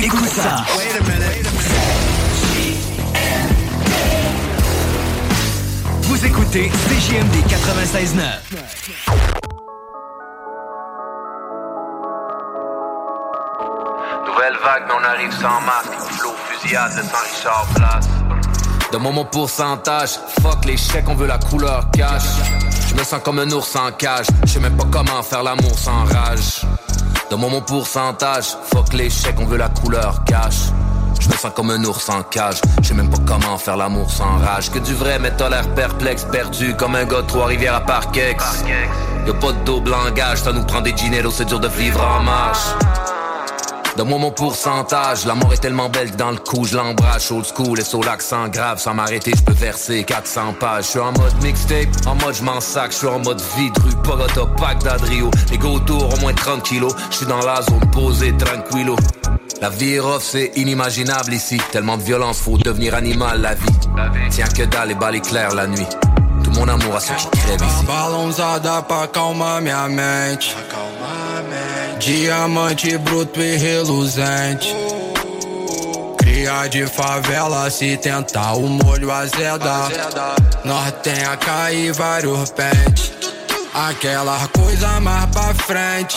Écoute ça. Vous écoutez CJMD 96.9. Nouvelle vague, mais on arrive sans masque. Flow, fusillade de Saint-Richard Place. Dans mon pourcentage, fuck les chèques, on veut la couleur cash. Je me sens comme un ours en cage, je sais même pas comment faire l'amour sans rage. Dans mon pourcentage, fuck chèques, on veut la couleur cash. Je me sens comme un ours en cage, je sais même pas comment faire l'amour sans rage. Que du vrai, mais t'as l'air perplexe, perdu comme un gars de Trois-Rivières à Parkex. Y'a pas de double ça nous prend des gineros, c'est dur de vivre en marche. Donne-moi mon pourcentage, la mort est tellement belle dans le coup je l'embrasse. Old school et sur l'accent grave, sans m'arrêter je peux verser 400 pages. Je suis en mode mixtape, en mode je m'en sac, je suis en mode vide rue Pogota, pack d'Adrio. Les go autour au moins 30 kilos, je suis dans la zone posée tranquillo. La vie est rough, c'est inimaginable ici. Tellement de violence, faut devenir animal la vie. Tiens que dalle et balles clair la nuit. Tout mon amour à ceux qui crèvent ici. Diamante bruto e reluzente. Cria de favela, se tentar o molho azeda. Nós tem a cair vários pentes. Aquela coisa mais pra frente.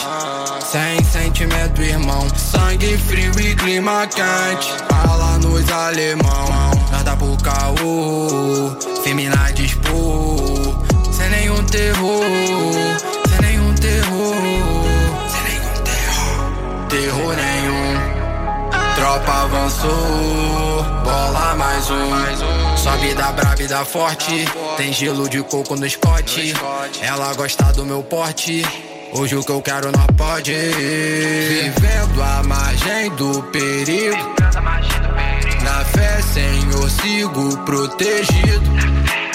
Sem sentimento, irmão. Sangue frio e clima quente. Fala nos alemão. Nada pro caô. Femina dispor. Sem nenhum terror. Terror. Nenhum. Tropa avançou, bola mais um. Sobe da brava e da forte. Tem gelo de coco no Scott. Ela gosta do meu porte. Hoje o que eu quero não pode. Vivendo à margem do perigo. Na fé, Senhor, sigo protegido.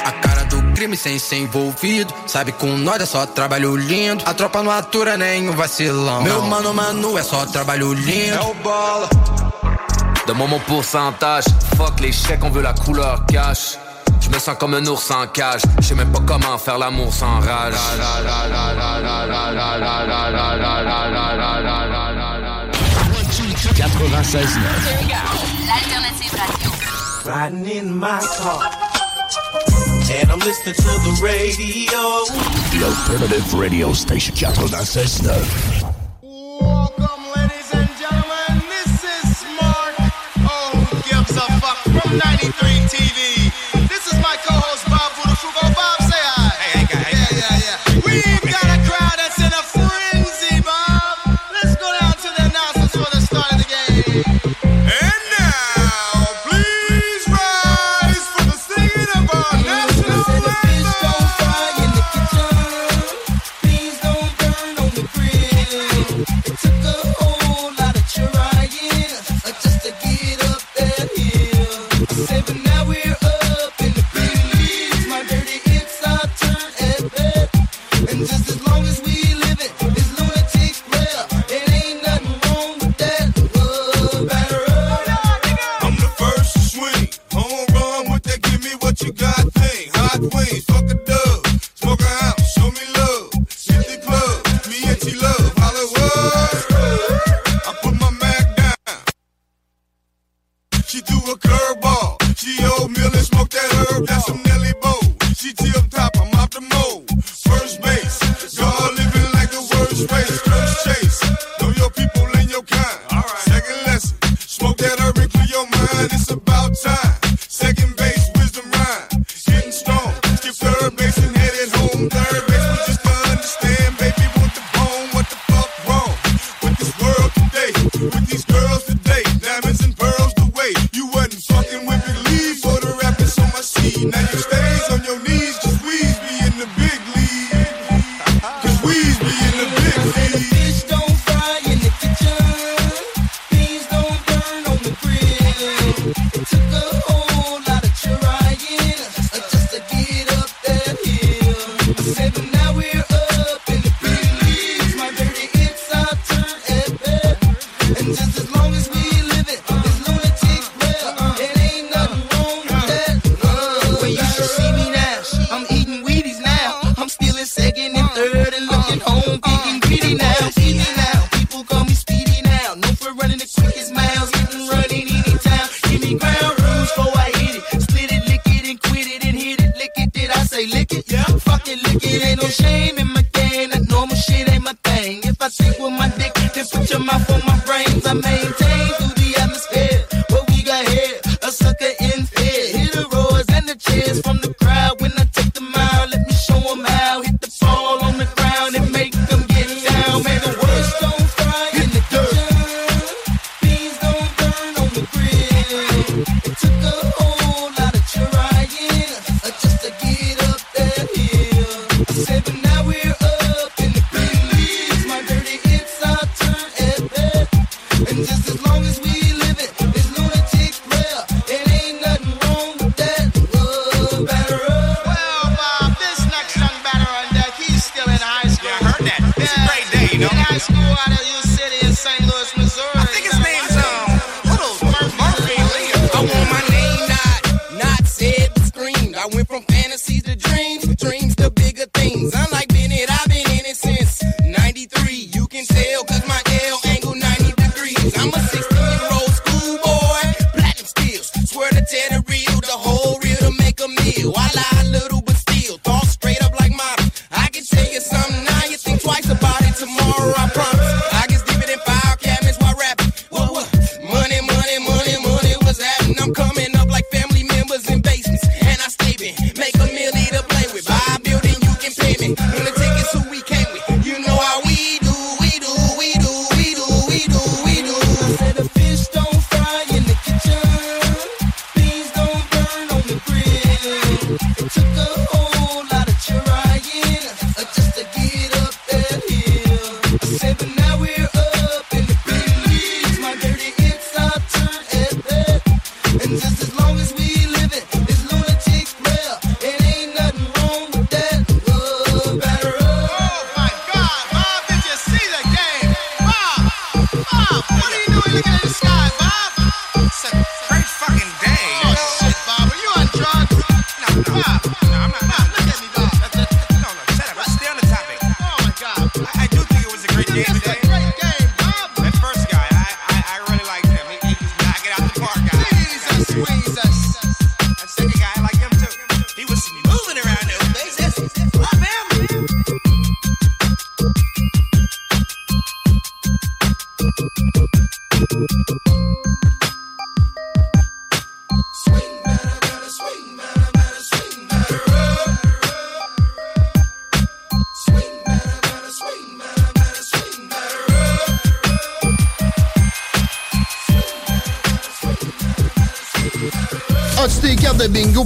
A cara do crime sem ser envolvido. Sabe com nós é só trabalho lindo. A tropa não atura nenhum vacilão. Meu mano, mano, é só trabalho lindo. É o bola. Donne-moi mon pourcentage, fuck les chèques, on veut la couleur cash. Je me sens comme un ours en cage, je sais même pas comment faire l'amour sans rage. 96.9. L'alternative radio. Riding in my car. And I'm listening to the radio. The alternative radio station 96.9. put your mouth my brains. I maintain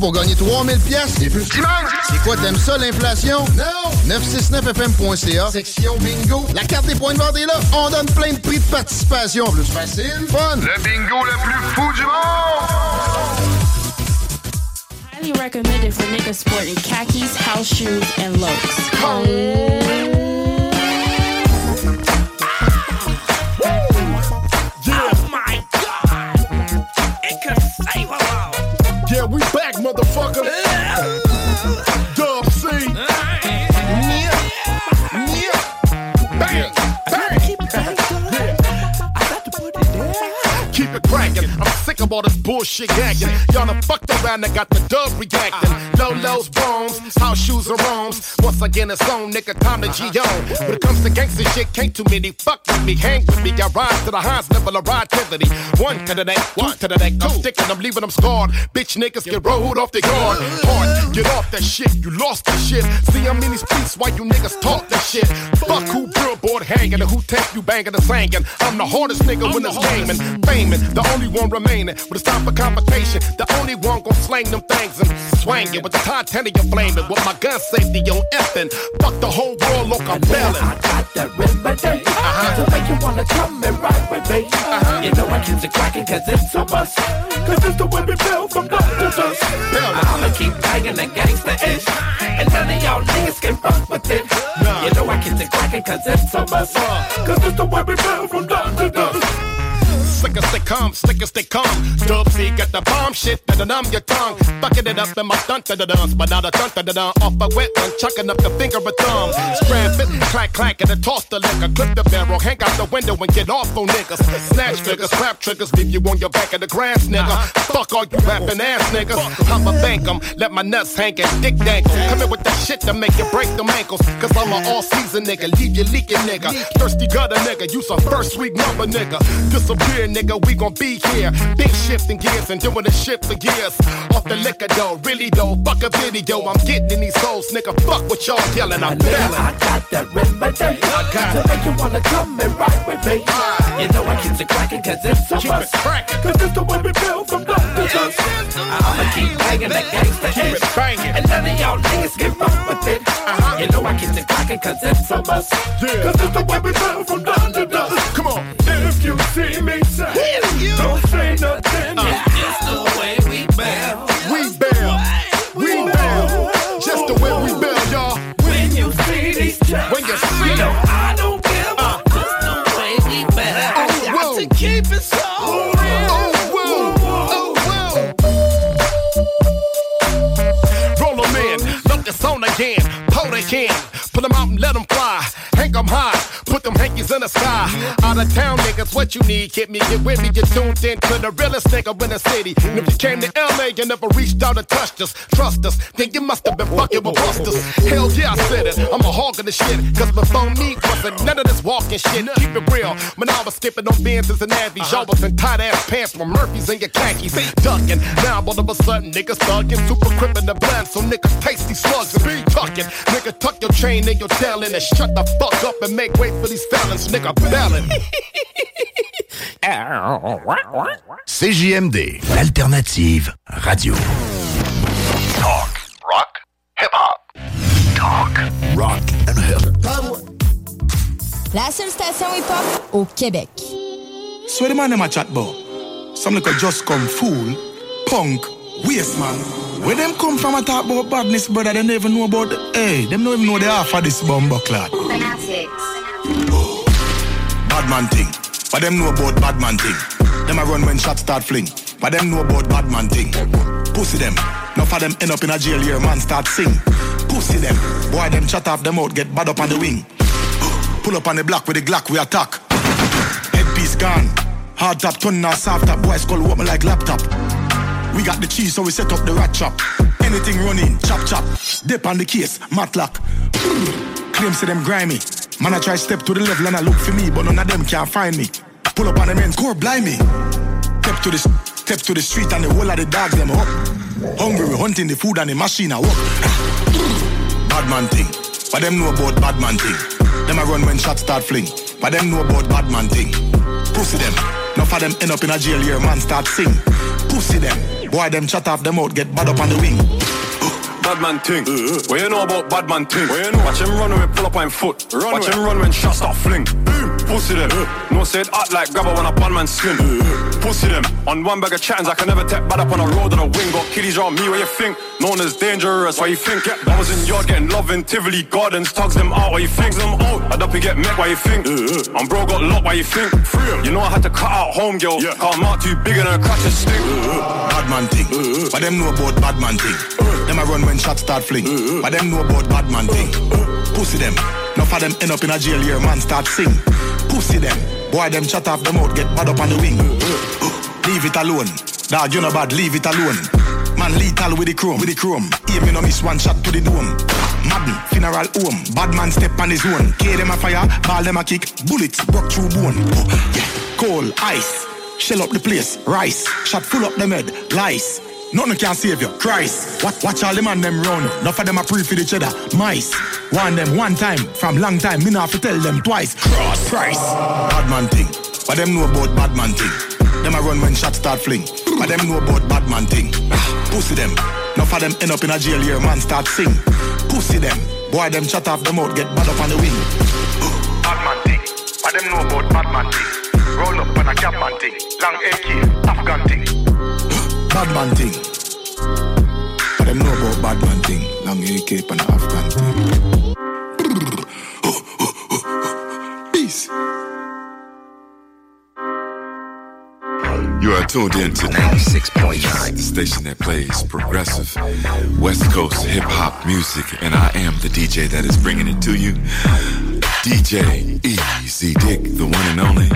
pour gagner 3000 pièces et plus? C'est quoi, t'aimes ça, l'inflation? Non! 969fm.ca, section bingo. La carte des points de vente est là. On donne plein de prix de participation. Plus facile, fun. Le bingo le plus fou du monde! Highly recommended for niggas sporting khakis, house shoes, and locs. Bullshit gagging. Y'all done fucked around and got the dub reacting. Low lows, bones, house shoes and roams. Once again, it's on, nigga, time to G on. When it comes to gangsta shit, can't too many fuck with me. Hang with me, I rise to the highest level of activity. One to the neck, one to the neck. I'm sticking, I'm leaving them scarred. Bitch niggas get rolled off the guard. Hard, get off that shit, you lost that shit. See, I'm in these streets while you niggas talk that shit. Fuck who billboard hanging and who take you banging and singing. I'm the hardest nigga when it's gaming, faming, the only one remaining. When it's time for confrontation, the only one gon' slang them things and swang it with the titanium flaming. With my gun safety on effing. Fuck the whole world, look, I'm bailing. I got that remedy uh-huh. to make you wanna come and ride with me. Uh-huh. You know I keep it cracking cause it's a must. Cause it's the way we feel from dust to dust. I'ma keep banging the gangsta ish. And none of y'all niggas can fuck with it. You know I keep it cracking cause it's uh. a must. Cause it's the way we feel from dust to dust. Sick of sick they come, slick as they come. Dub C got the bomb shit that'll numb your tongue. Bucking it up in my dun dun dun but not a dun da dun off a wet one, chucking up the finger of thumb. Scram it, clack clack, and then toss the liquor. Clip the barrel, hang out the window and get off on niggas. Snatch figures, clap triggers, leave you on your back of the grass, nigga. Fuck all you rapping ass niggas. I'ma bank 'em, let my nuts hang and dick dangle. Come in with that shit to make you break them ankles. Cause I'm an all season nigga, leave you leaking nigga. Thirsty gutter nigga, you some first week number nigga. Disappear nigga, we gon' be here. Big shifting gears and doing the shit for years. Off the liquor though, really though, fuck a video. I'm getting in these hoes, nigga. Fuck what y'all yelling, I'm feeling. I got that remedy. Got to make you wanna come and ride with me. You know I keep it cracking cause it's a Keep it. Cause it's the way we build from dust to dust. I'ma keep banging that gangsta Keep it banging. And none of y'all niggas get wrong with it. Uh-huh. You know I keep it cracking cause it's so a must. Cause it's the way we build from dust to dust. Come on. If you see me say, don't say nothing. Uh, it's the way we build. We bail, we bail. Just the way we bail, y'all. When you see these checks, When you see you know them. I don't give a Just the way we build. Oh, I got to keep it so real. Oh, whoa, oh, whoa. Roll 'em in, look this on again. Pull they can, pull 'em out and let 'em fly. Hang 'em high, put them hankies in the sky. Out of town niggas, what you need, hit me, get with me, get tuned in to the realest nigga in the city. And if you came to LA, you never reached out and touched us, trust us, then you must have been fucking with busters. Hell yeah, I said it, I'm a hog of the shit. Cause before me wasn't none of this walking shit. Keep it real, when I was skipping on Benz's and Avies, y'all was in tight ass pants with Murphys and your khakis. Ducking, now all of a sudden niggas thugging, super crippin' the blend, so niggas these slugs and be tucking. Nigga, tuck your chain and your talent and shut the fuck up and make way for these felons, nigga, ballin'. CJMD, l'alternative radio. Talk, rock, hip hop. Talk, rock and hip. La seule station hip-hop au Québec. So the man them a chat about? Some little just come fool, punk, waste man. Where them come from a talk about badness, brother, they never know about the, hey, them don't even know the half of this bomber clot. Bad man thing. But them know about bad man thing. Them a run when shots start fling. But them know about bad man thing. Pussy them. Enough of them end up in a jail here, man start sing. Pussy them. Boy, them chat off them out, get bad up on the wing. Pull up on the block with the Glock, we attack. Headpiece gone. Hard top, turn now soft top. Boys call what me like laptop. We got the cheese, so we set up the rat trap. Anything running, chop chop. Dip on the case, matlock. Claim say them grimy. Man, I try step to the level and I look for me, but none of them can find me. Pull up on the men's core, blind me. Step to the step to the street and the whole of the dogs them up. Hungry, we hunting the food and the machine I walk. bad man thing, but them know about bad man thing. Them a run when shots start fling, but them know about bad man thing. Pussy them, enough of them end up in a jail here, man start sing. Pussy them, boy them chat off them out, get bad up on the wing. Bad man ting. Uh-huh. What you know about bad man ting? What you know? Watch him run when we pull up on foot. Run Watch him run when shots start fling. Pussy them. No said act like grabber when a bad man skin. Pussy them. On one bag of chattings, I can never tap bad up on a road on a wing. Got kiddies around me, what you think? Known as dangerous, what you think? I was in yard getting love in Tivoli Gardens, tugs them out, what you think? them out. I'd up and get met, what you think? I'm bro got locked, what you think? You know I had to cut out home, girl. Yeah. Cause I'm out too bigger than a a stick. Bad man thing, but them know about bad man thing. Them a run when shots start fling, mm-hmm. but them know about bad man thing. Mm-hmm. Pussy them, enough of them end up in a jail here, man start sing. Pussy them, boy them chat off them out, get bad up on the wing. Mm-hmm. Leave it alone, dog you know bad, leave it alone. Man lethal with the chrome, with the chrome. Aim you no miss one shot to the dome. Madden, funeral home, bad man step on his own. K them a fire, ball them a kick, bullets broke through bone. Oh, yeah, coal, ice, shell up the place, rice, shot full up them head, lice. Nothing can save you, Christ. Watch, watch all them and them run. Enough of them a pre for each other. Mice. One them one time, from long time, me not have to tell them twice. Cross price. Bad man thing. But them know about bad man thing. Them a run when shots start fling. But them know about bad man thing. Ah, pussy them. Enough of them end up in a jail here, man start sing. Pussy them. Boy them chat off them out, get bad up on the wing. Bad man thing. But them know about bad man thing. Roll up on a cap man thing. Long AK, Afghan thing. Bad man thing. But them know about bad man thing. Long AK and Afghan thing. Peace. You are tuned in to 96.9, the station that plays progressive West Coast hip hop music, and I am the DJ that is bringing it to you. DJ Easy Dick, the one and only.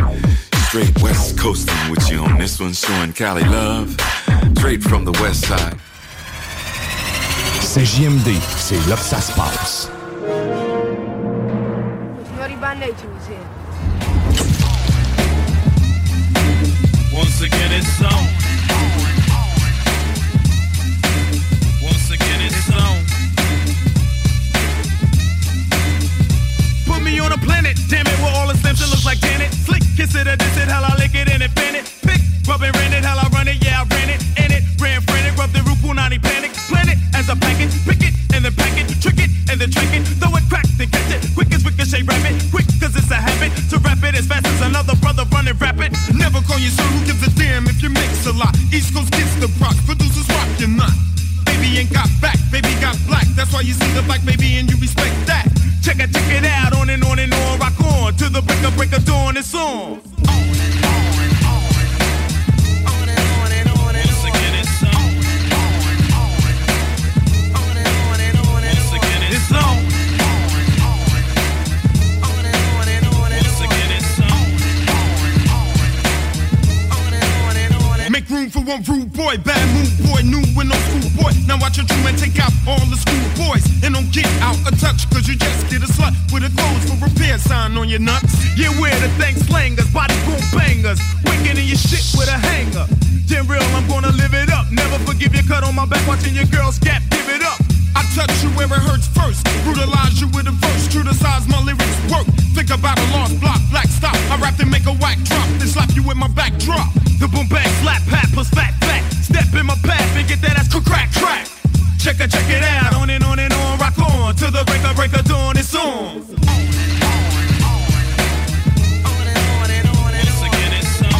Straight West Coasting with you on this one, showing Cali love. Straight from the West Side. C'est JMD, c'est là que ça se passe. Naughty by nature was here. Once again, it's on. Once again, it's on. Put me on a planet, damn it, where all the slims it looks like Janet. Flick, kiss it or diss it, hell I lick it and it it. Pick, rub and rent it, hell I run it, yeah I ran it. Rub the roof, punani panic. Plan it as a packet, pick it and then pack it, trick it and then trick it. Throw it, crack, then catch it. Quick as ricochet, rap it. Quick cause it's a habit to rap it as fast as another brother running rapid. Never call you sir, who gives a damn if you mix a lot? East Coast gets the proc, producers rock your nut. Baby ain't got back, baby got black. That's why you see the black baby and you respect that. Check it, check it out, on and on and on, rock on to the break of break of dawn. It's on. One rude boy, bad mood boy, new and no school boy. Now watch your true man take out all the school boys and don't get out of touch, cause you just get a slut with a clothes for repair sign on your nuts. Yeah, where the thing slangers, body boom bangers, wicked in your shit with a hanger. Then real, I'm gonna live it up. Never forgive your cut on my back, watching your girls gap, give it up. I touch you where it hurts first. Brutalize you with a verse. True to size, my lyrics work. Think about a lost block, black stop. I rap and make a whack drop, then slap you with my backdrop. The boom bang slap pat plus fat fat. Step in my path and get that ass crack crack. Check it, check it out. On and on and on, rock on to the break of break of dawn. It's on. Once again, it's on.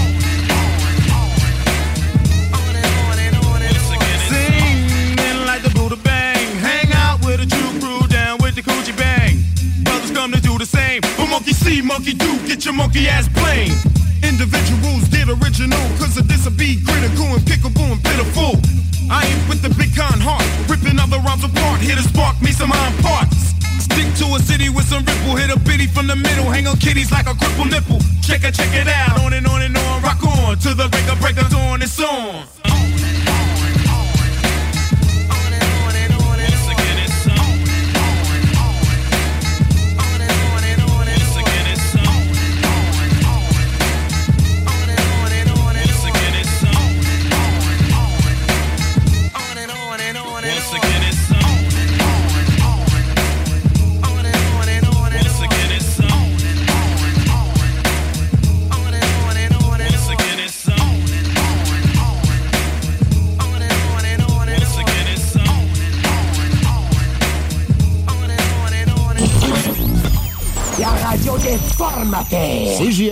Once again, it's Singing like the Buddha bang. Hang out with a Jew crew down with the coochie bang. Brothers come to do the same. But monkey see, monkey do, get your monkey ass plain. Individuals did original, cause of this a be critical and pickable and pitiful. I ain't with the big con heart, ripping other rhymes apart, here to spark me some iron parts. Stick to a city with some ripple, hit a bitty from the middle, hang on kitties like a crippled nipple. Check it, check it out, on and on and on, rock on to the break of break of dawn. It's on.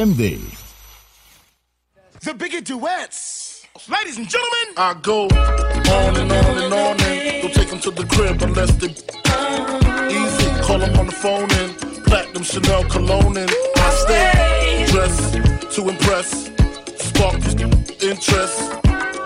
Formateurs. The bigger duets. Ladies and gentlemen, I go on and on and on and don't take them to the crib unless they easy. Call them on the phone and platinum Chanel cologne and I stay dressed to impress, spark interest.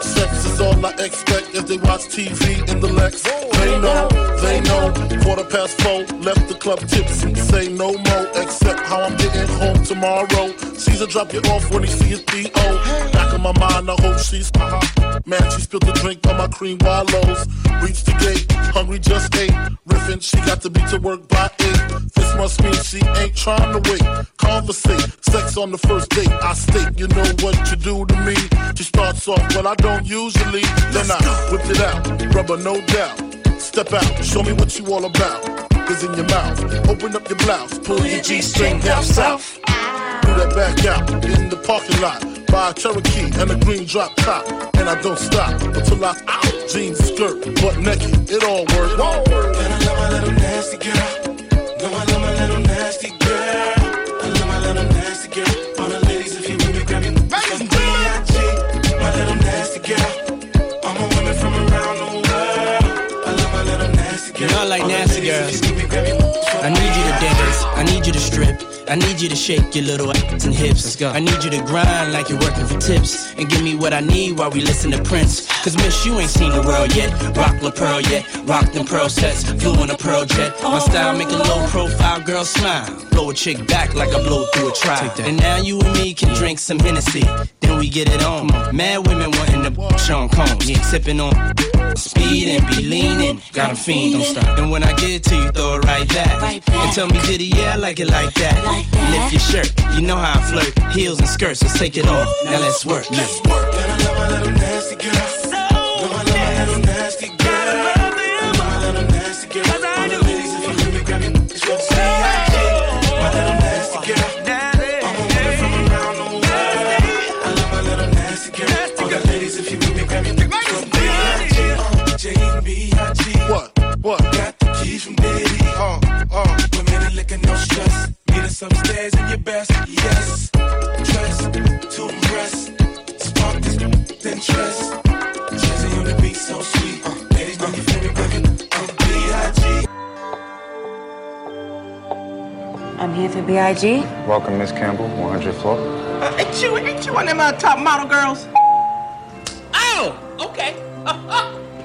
Sex is all I expect as they watch TV in the Lex. They know, they know. Quarter past four, left the club tipsy. Say no more, except how I'm getting home tomorrow. Caesar drop you off when he see his D.O. Back in my mind, I hope she's. Man, she spilled the drink on my cream wallows. Reach the gate, hungry just ate. Riffin', she got to be to work by eight. Must mean she ain't trying to wait. Conversate, sex on the first date. I state, you know what you do to me. She starts off, but I don't usually. Then I whip it out, rubber no doubt. Step out, show me what you all about. Cause in your mouth, open up your blouse, pull your G string down south. Do that back out in the parking lot. Buy a Cherokee and a green drop top. And I don't stop until I out. Jeans, skirt, butt naked, it all works. And I love my little nasty girl. Nasty girl. I love my little nasty girl. All the ladies, if you with me, grab me. Ladies and gentlemen, my little nasty girl. All my women from around the world. I love my little nasty girl. You know I like nasty girls. I need you to dance. I need you to strip. I I need you to shake your little ass and hips. Let's go. I need you to grind like you're working for tips. And give me what I need while we listen to Prince. Cause miss, you ain't seen the world yet. Rock La Pearl yet. Rock them pearl sets. Flew on a pearl jet. My style make a low profile girl smile. Blow a chick back like I blow through a trial. And now you and me can drink some Hennessy. Then we get it on. Mad women wanting to Sean Combs. Yeah, sipping on speed and be leaning. Got a fiend, don't stop. And when I get to you, throw it right back. And tell me, did he, yeah, I like it like that. Lift your shirt, you know how I flirt. Heels and skirts, let's take it off. Now let's work. Let's work. What? I'm here for BIG. Welcome, Miss Campbell, 100th floor. Uh, ain't you, ain't you one of them uh, top model girls? Oh, okay.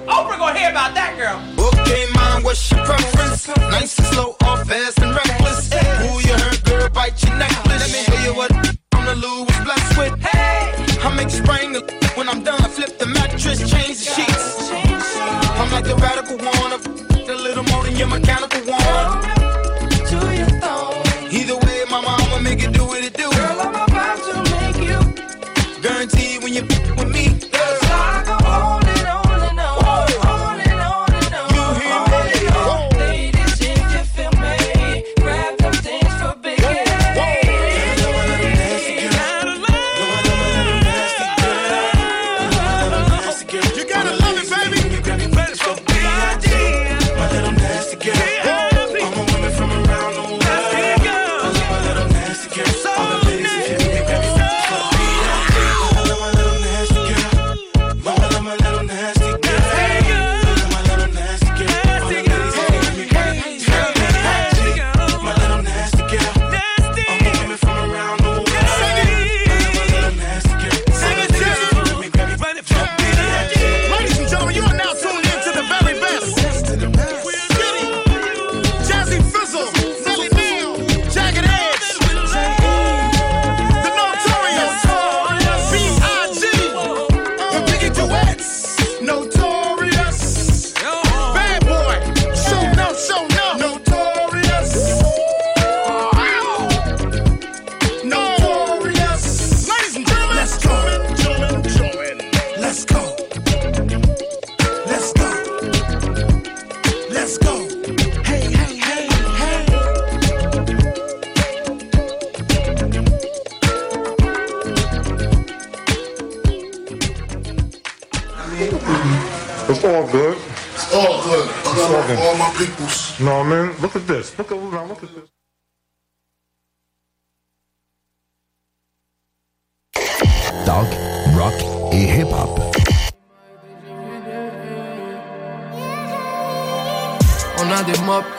Oprah gonna hear about that girl. Okay, mom, what's your preference? Nice and slow or fast and reckless? Who you heard, girl, bite your necklace? Let me tell you what I'm the Lou was blessed with. Hey, I make spring when I'm done. I flip the mattress, change the sheets. I'm like the radical one, a little more than your mechanical one.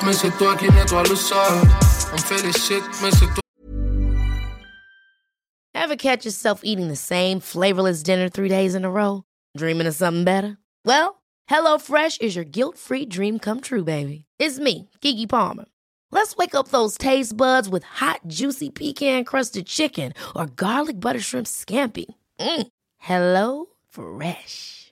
Mais c'est toi shit, mais c'est. Ever catch yourself eating the same flavorless dinner three days in a row? Dreaming of something better? Well, HelloFresh is your guilt-free dream come true, baby. It's me, Keke Palmer. Let's wake up those taste buds with hot, juicy pecan-crusted chicken or garlic butter shrimp scampi. Mm. Hello Fresh.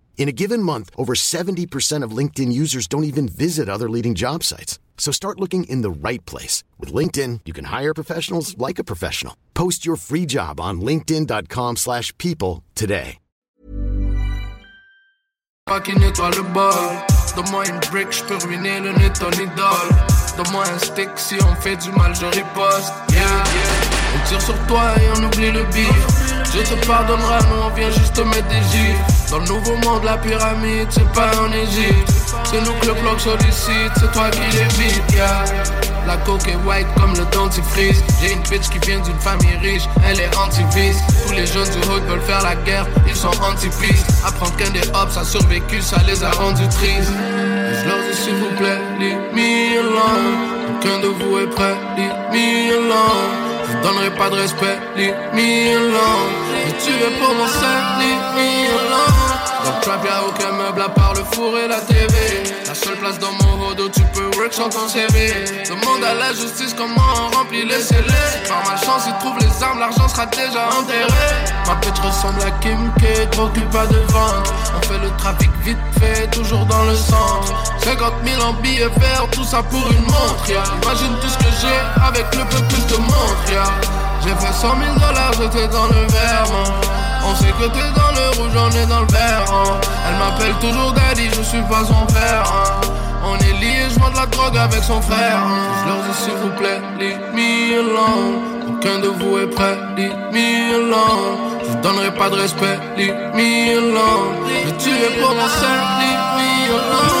In a given month, over 70% of LinkedIn users don't even visit other leading job sites. So start looking in the right place. With LinkedIn, you can hire professionals like a professional. Post your free job on linkedin.com/people slash people today. Une brick, j'peux ruiner le idole. Stick, si on fait du mal, je riposte. Yeah, yeah. On tire sur toi et on oublie le bif. Je te pardonnerai, nous on vient juste te mettre des gifs. Dans le nouveau monde, la pyramide, c'est pas en Égypte. C'est nous que le bloc sollicite, c'est toi qui l'évites, yeah. La coke est white comme le dentifrice. J'ai une bitch qui vient d'une famille riche, elle est anti-vice. Tous les jeunes du hood veulent faire la guerre, ils sont anti-peace. Apprendre qu'un des hops a survécu, ça les a rendus tristes. Je dis s'il vous plaît, leave me alone. Aucun de vous est prêt, leave me alone. Donnerai pas de respect, leave me alone. Mais tu es pour mon sein, leave me. Dans le trap y'a aucun meuble à part le four et la TV La seule place dans mon hood où tu peux work sans ton CV Demande à la justice comment on remplit les scellés Par ma chance ils trouvent les armes, l'argent sera déjà enterré Ma bitch ressemble à Kim K, trop pas de vente On fait le trafic vite fait, toujours dans le centre 50 000 en billets verts, tout ça pour une montre. Imagine tout avec le peu que je te. J'ai fait 100 000 dollars, j'étais dans le verre on sait que t'es dans le rouge, on est dans le vert. Hein. Elle m'appelle toujours daddy, je suis pas son frère. Hein. On est liés, je de la drogue avec son frère. Hein. Je leur dis s'il vous plaît, leave me alone. Aucun de vous est prêt, leave me alone. Je vous donnerai pas de respect, leave me alone. Je tuer pour mon sein, leave me.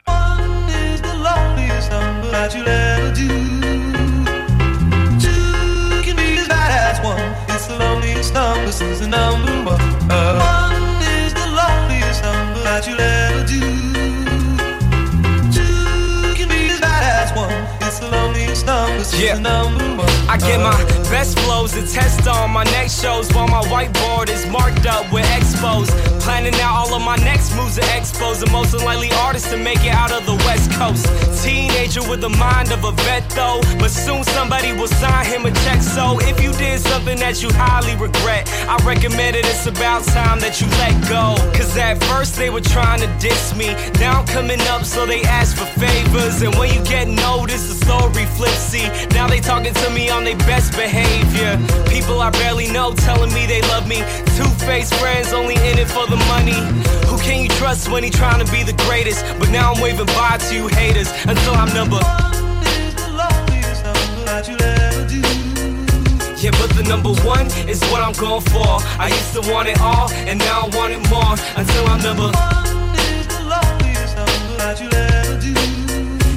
Number that you'll ever do. Two can be as bad as one. It's the loneliest number since the number one. One is the loneliest number that you'll ever the loneliest number since Yeah. number. I get my best flows to test on my next shows while my whiteboard is marked up with expos. Planning out all of my next moves to expos. The most unlikely artist to make it out of the West Coast. Teenager with the mind of a vet though. But soon somebody will sign him a check. So if you did something that you highly regret, I recommend it. It's about time that you let go. Cause at first they were trying to diss me. Now I'm coming up, so they ask for favors. And when you get noticed, the story flips. See, now they talking to me on their best behavior. People I barely know telling me they love me. Two-faced friends only in it for the money. Who can you trust when he trying to be the greatest? But now I'm waving bye to you haters until I'm number. That. Yeah, but the number one is what I'm going for. I used to want it all, and now I want it more until I'm number. That you'll ever do.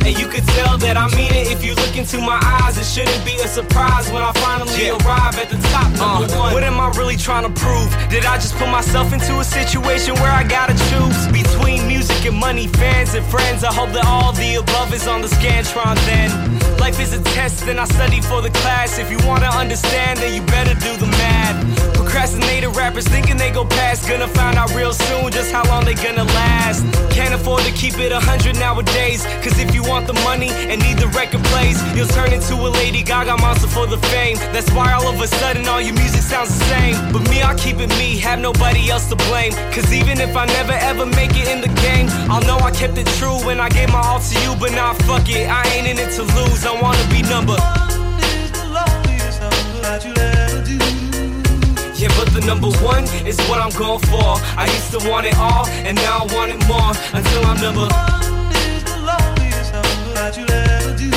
And you could tell that I mean it if you look into my eyes. It shouldn't be a surprise when I finally arrive at the top. Number uh-huh. one. What am I really trying to prove? Did I just put myself into a situation where I gotta choose between music and money, fans and friends? I hope that all the above is on the Scantron then. Life is a test, and I study for the class. If you wanna understand, then you better do the math. Procrastinator rappers thinking they go past, gonna find out real soon just how long they gonna last. Can't afford to keep it a hundred nowadays, cause if you want the money and need the record plays, you'll turn into a Lady Gaga monster for the fame. That's why all of a sudden all your music sounds the same. But me, I keep it me, have nobody else to blame. Cause even if I never ever make it in the game, I'll know I kept it true when I gave my all to you. But nah, fuck it, I ain't in it to lose, I wanna be number. Do. Yeah, but the number one is what I'm going for. I used to want it all, and now I want it more until I'm number. Do.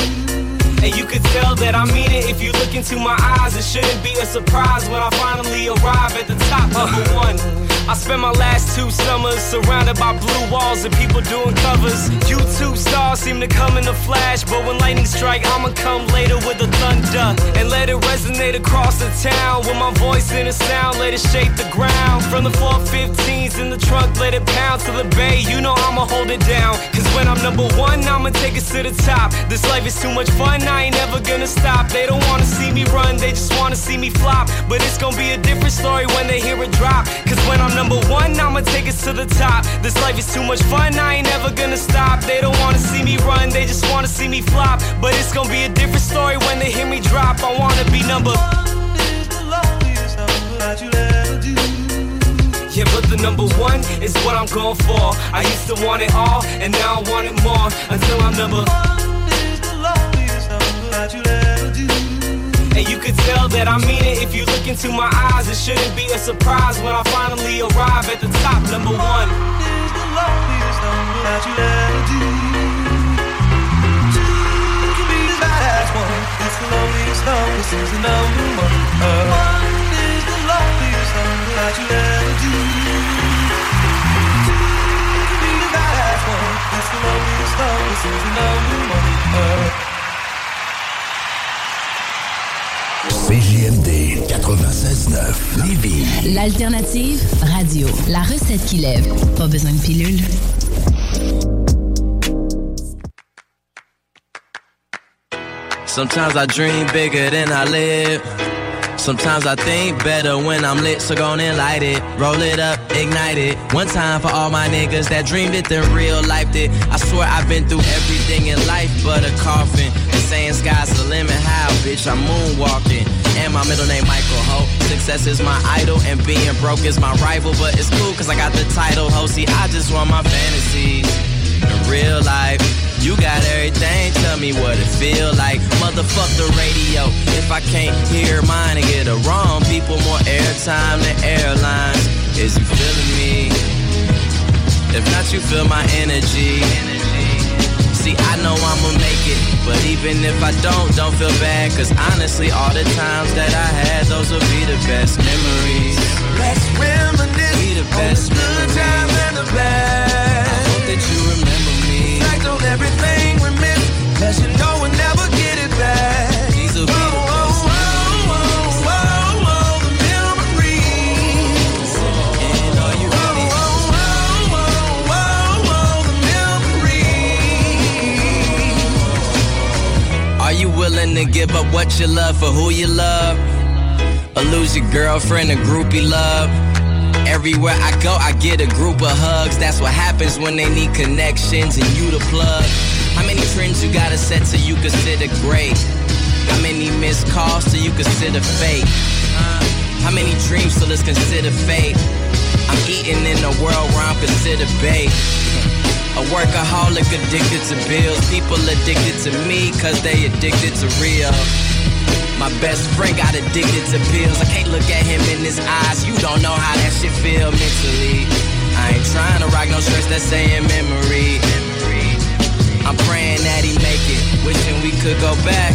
And you could tell that I mean it if you look into my eyes. It shouldn't be a surprise when I finally arrive at the top. Number one. I spent my last two summers surrounded by blue walls and people doing covers. YouTube stars seem to come in a flash, but when lightning strike, I'ma come later with the thunder and let it resonate across the town with my voice in a sound. Let it shake the ground from the 415s in the trunk. Let it pound to the bay. You know I'ma hold it down. Cause when I'm number one, I'ma take it to the top. This life is too much fun. I ain't never gonna stop. They don't wanna see me run, they just wanna see me flop. But it's gonna be a different story when they hear it drop. Cause when I'm number one, I'ma take it to the top. This life is too much fun, I ain't never gonna stop. They don't wanna see me run, they just wanna see me flop. But it's gonna be a different story when they hear me drop. I wanna be number Yeah, but the number one is what I'm going for. I used to want it all, and now I want it more. Until I'm number And you could tell that I mean it if you look into my eyes. It shouldn't be a surprise when I finally arrive at the top. Number one. Is the number that you'll ever do. Two can be bad one. It's the number. The number one. Uh, one is the number that you'll ever do. Two can be bad one. It's the number. The number one. Uh, CJMD 96.9 Lévis. L'alternative radio. La recette qui lève. Pas besoin de pilule. Sometimes I dream bigger than I live. Sometimes I think better when I'm lit, so gon' and light it. Roll it up, ignite it. One time for all my niggas that dreamed it, then real life it. I swear I've been through everything in life but a coffin. They saying sky's the limit, how, bitch, I'm moonwalking. And my middle name Michael Ho. Success is my idol, and being broke is my rival. But it's cool, cause I got the title, ho. See, I just want my fantasies. Real life, you got everything, tell me what it feel like. Motherfuck the radio. If I can't hear mine and get it wrong, people more airtime than airlines. Is you feeling me? If not, you feel my energy. See, I know I'ma make it, but even if I don't, don't feel bad. Cause honestly, all the times that I had, those will be the best memories. Let's reminisce Be the best on the good memories. times and the bad. I hope that you remember Act on everything we miss, cause you know we'll never get it back. These will be the Oh, oh, oh, oh, oh, oh, the memories. And are you ready? Oh, oh, oh, oh, oh, the memories. Are you willing to give up what you love for who you love? Or lose your girlfriend, a groupie love? Everywhere I go, I get a group of hugs. That's what happens when they need connections and you the plug. How many trends you gotta set till you consider great? How many missed calls till you consider fake? Uh, how many dreams till it's considered fate? I'm eating in a world where I'm considered bait. A workaholic addicted to bills. People addicted to me cause they addicted to real. My best friend got addicted to pills. I can't look at him in his eyes. You don't know how that shit feel mentally. I ain't trying to rock no shirts that saying memory. I'm praying that he make it. Wishing we could go back.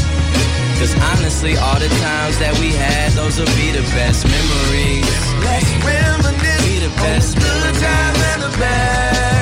Cause honestly, all the times that we had, those will be the best memories. Let's reminisce Be the on the good times and the bad.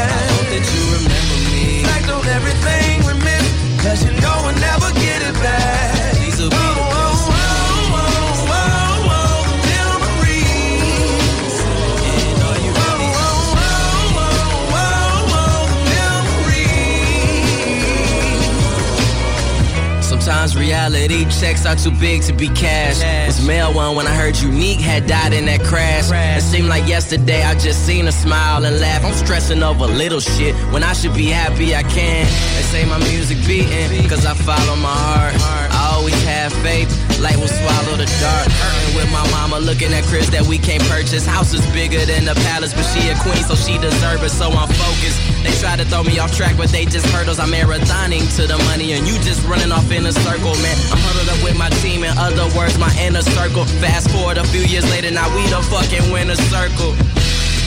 Reality checks are too big to be cash. Was mail one when I heard Unique had died in that crash. It seemed like yesterday I just seen her smile and laugh. I'm stressing over little shit when I should be happy I can. They say my music beating, cause I follow my heart. I always have faith, light will swallow the dark. With my mama looking at cribs that we can't purchase. House is bigger than the palace, but she a queen, so she deserve it, so I'm focused. They try to throw me off track, but they just hurdles. I'm marathoning to the money, and you just running off in a circle, man. I'm huddled up with my team, in other words, my inner circle. Fast forward a few years later, now we the fucking winner circle.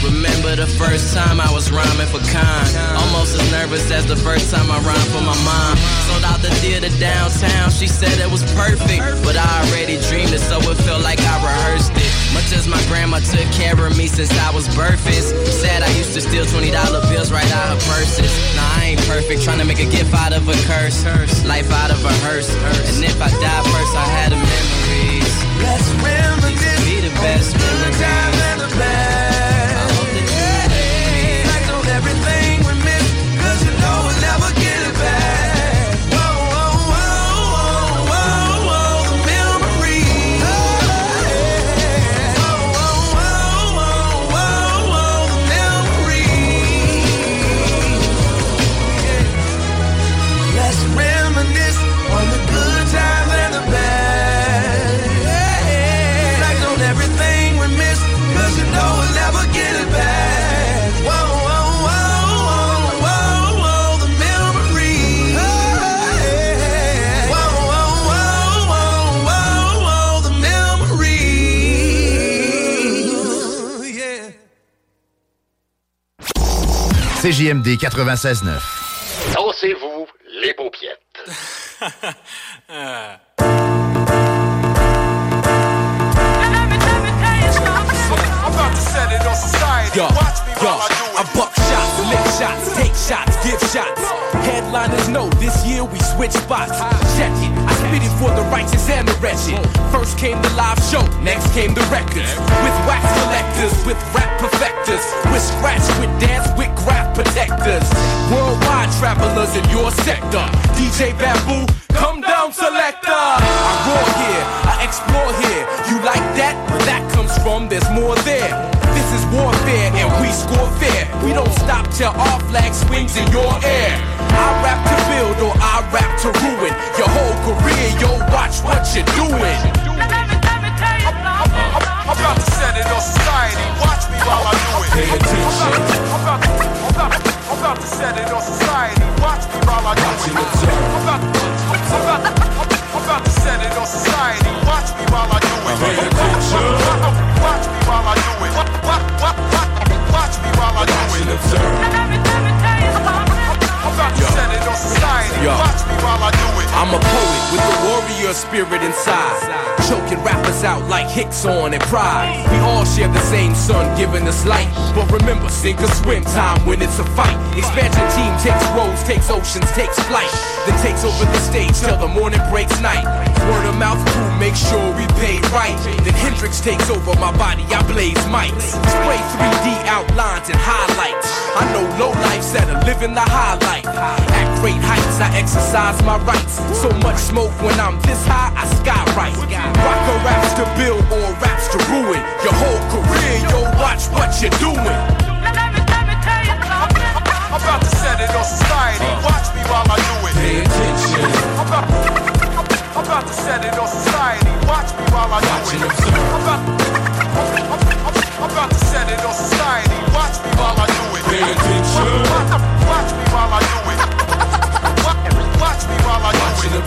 Remember the first time I was rhyming for Khan. Almost as nervous as the first time I rhymed for my mom. Sold out the theater downtown, she said it was perfect. But I already dreamed it, so it felt like I rehearsed it. Much as my grandma took care of me since I was birthless. Sad I used to steal $20 bills right out of purses. Nah, I ain't perfect, trying to make a gift out of a curse. Life out of a hearse. And if I die first, I had the memories. Let's reminisce Be the best memories. CJMD 96.9. Dansez-vous les paupiètes. I'm about to set it on society. Yo, Watch me yo, while I do it. I buck shots, lick shots, take shots, give shots. Headliners know we switch spots. Check it, I spit it for the righteous and the wretched. First came the live show, next came the records. With wax collectors, with rap perfecters, with scratch, with dance, with graph protectors. Worldwide travelers in your sector. DJ Babu, come down, selector. I roar here, I explore here. You like that? Where that comes from, there's more there. We score fair. We don't stop till our flag swings in your air. I rap to build or I rap to ruin your whole career. Yo, watch what you're doing. Hicks on and Pride. We all share the same sun giving us light. But remember, sink or swim time when it's a fight. Expansion team takes roads, takes oceans, takes flight. Then takes over the stage till the morning breaks night. Word of mouth crew, make sure we pay right. Then Hendrix takes over my body, I blaze mics. Spray 3D outlines and highlights. I know low life's that are living the high life. At great heights, I exercise my rights. So much smoke when I'm this high, I skywrite. a raps to build or raps to ruin your whole career. Yo, watch what you're doing. I'm about to set it on society. Uh. Watch me while I do it. Pay attention. I'm about, to set it on society. Watch me while I do it. I'm about, I'm, I'm, I'm about to set it on society. Watch me while I do it. Pay attention. Watch, watch me while I do it. Watch, watch me while I do it.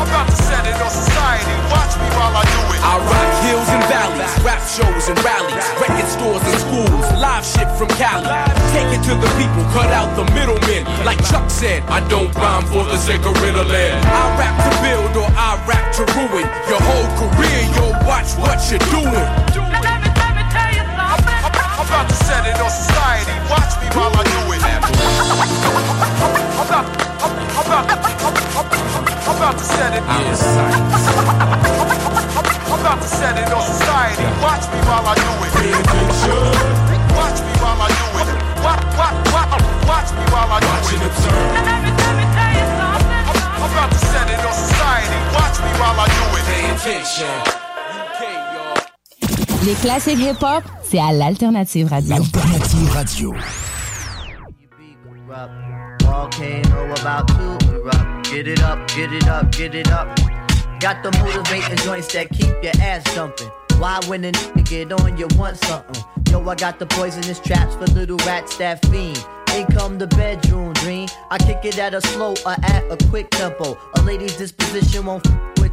I'm about to set it on society. Watch me while I do it. I rock hills and valleys, rap shows and rallies, record stores and schools, live shit from Cali. Take it to the people, cut out the middlemen. Like Chuck said, I don't rhyme for the sake of riddling. I rap to build or I rap to ruin your whole career. Yo, watch what you're doing. I'm about to set it on society. Watch me while I do it. I'm about, I'm, I'm about, I'm about to set it. Yes, I'm about to set it on society. Watch me while I do it. Watch me while I do it. Watch, watch, watch, watch me while I do it. I'm about to set it on society. Watch me while I do it. Pay attention. Les classiques hip-hop, c'est à l'Alternative Radio. Alternative Radio. Volcano about to erupt. Get it up, get it up, get it up. Got the motivating joints that keep your ass jumping. Why when a get on you want something? Yo, I got the poisonous traps for little rats that fiend. In come the bedroom dream. I kick it at a slow or at a quick tempo. A lady's disposition won't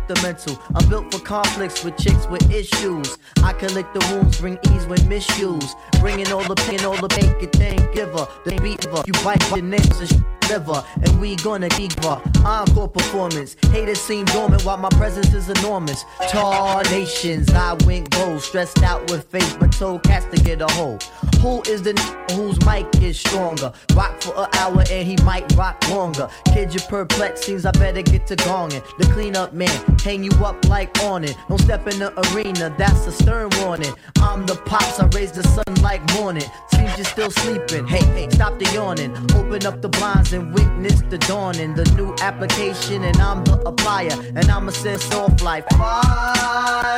the mental. I'm built for conflicts with chicks with issues. I can lick the wounds, bring ease when misused. Bringing all the pain, all the it thing giver. The beaver, you bite your names and liver, and we gonna her. Encore performance. Haters seem dormant while my presence is enormous. Tall nations, I went gold, stressed out with faith, but told cats to get a hold. Who is the n- whose mic is stronger? Rock for an hour and he might rock longer. Kid, you perplexed, seems I better get to gonging. The cleanup man, hang you up like awning. Don't step in the arena, that's a stern warning. I'm the pops, I raise the sun like morning. Seems you're still sleeping. Hey, hey, stop the yawning. Open up the blinds and witness the dawning. The new application, and I'm the applier. And I'ma send off like fire.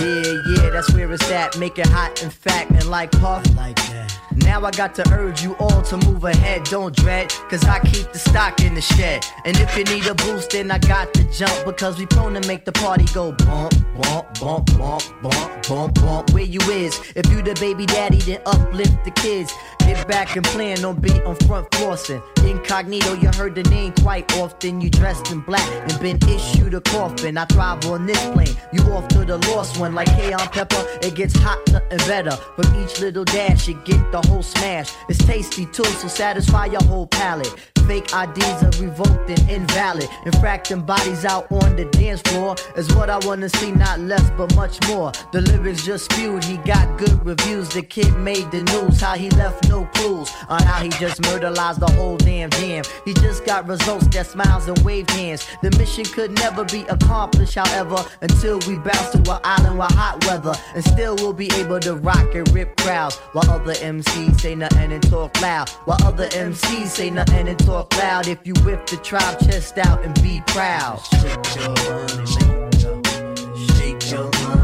Yeah, that's where it's at. Make it hot and fat and like puff. Like that. Now I got to urge you all to move ahead, don't dread, cause I keep the stock in the shed. And if you need a boost, then I got to jump, because we prone to make the party go bump, bump, bump, bump, bump, bump, bump. Where you is? If you the baby daddy, then uplift the kids. Get back and plan on beat on front flossing. Incognito, you heard the name quite often. You dressed in black and been issued a coffin. I thrive on this plane. You off to the lost one like hey on pepper. It gets hot, nothing better. From each little dash, you get the whole smash. It's tasty too, so satisfy your whole palate. Fake IDs are revoked and invalid. Infracting bodies out on the dance floor is what I wanna see, not less but much more. The lyrics just spewed, he got good reviews. The kid made the news, how he left no clues on how he just murderized the whole damn jam. He just got results that smiles and waved hands. The mission could never be accomplished, however, until we bounce to an island with hot weather. And still we'll be able to rock and rip crowds while other MCs say nothing and talk loud. While other MCs say nothing and talk loud. If you whip the tribe chest out and be proud. Shake your money. Shake your money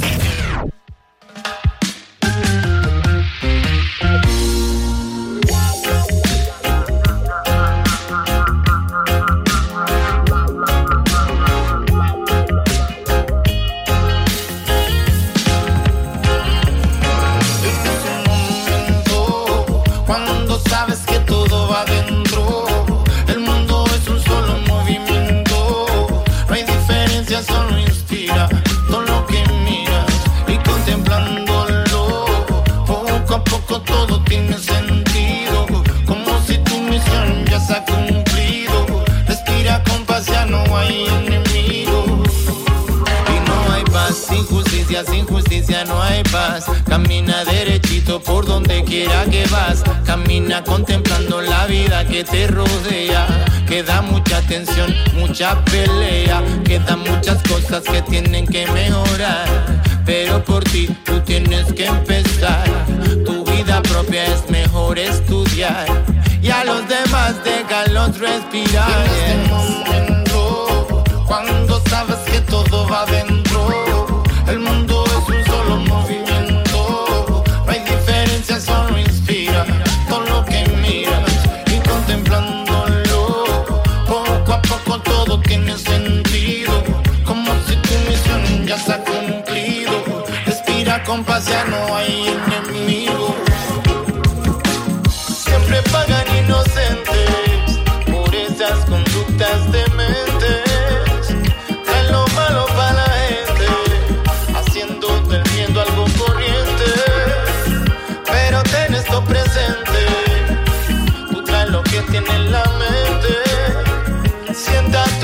Justicia no hay paz. Camina derechito por donde quiera que vas. Camina contemplando la vida que te rodea. Queda mucha tensión, mucha pelea. Quedan muchas cosas que tienen que mejorar. Pero por ti tú tienes que empezar. Tu vida propia es mejor estudiar. Y a los demás déjalos respirar. Este cuando sabes que todo va dentro, gracia no hay enemigo. Siempre pagan inocentes por esas conductas dementes. Traen lo malo para la gente, haciendo del algo corriente. Pero ten esto presente, tú lo que tiene en la mente. Siéntate.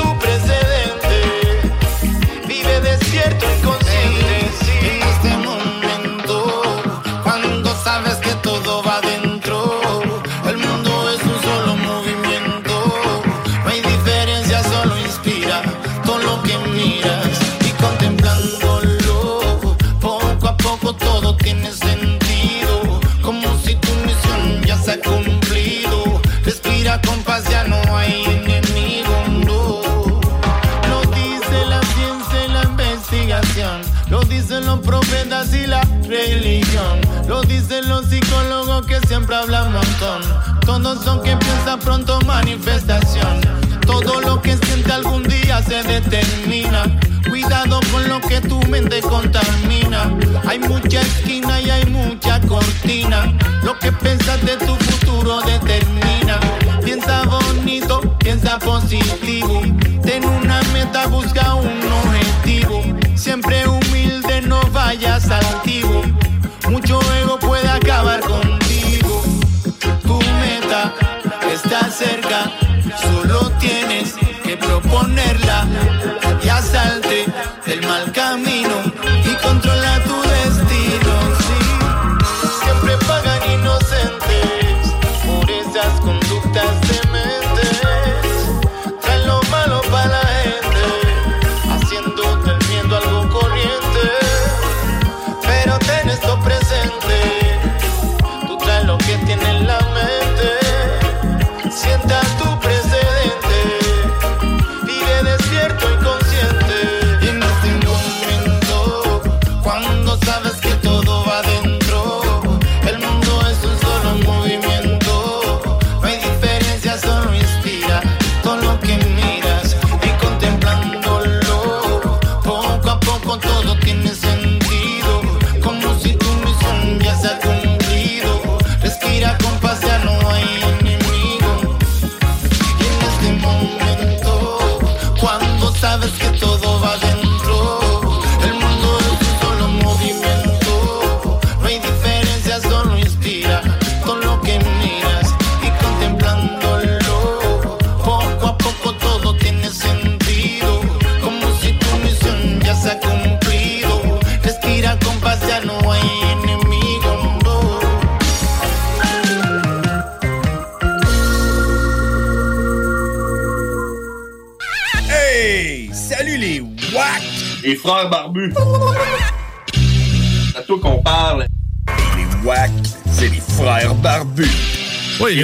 Pronto manifestación. Todo lo que siente algún día se determina. Cuidado con lo que tu mente contamina. Hay mucha esquina y hay mucha cortina. Lo que piensas de tu futuro determina. Piensa bonito, piensa positivo. Ten una meta, busca un objetivo. Siempre humilde, no vayas altivo. Cerca, solo tienes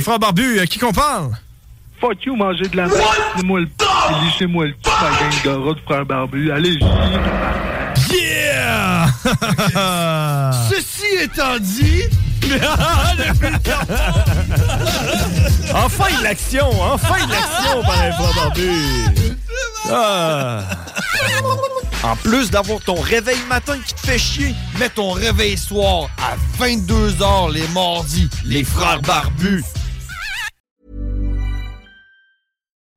frères barbus, à qui qu'on parle? Fuck you, manger de la merde. Lissez-moi le p. Lissez-moi le p, ma gang de rats de frères barbus. Allez, Yeah! Ceci étant dit. enfin de l'action! Enfin de l'action par les frères barbus! Ah. En plus d'avoir ton réveil matin qui te fait chier, mets ton réveil soir à 22h les mardis. Les frères barbus.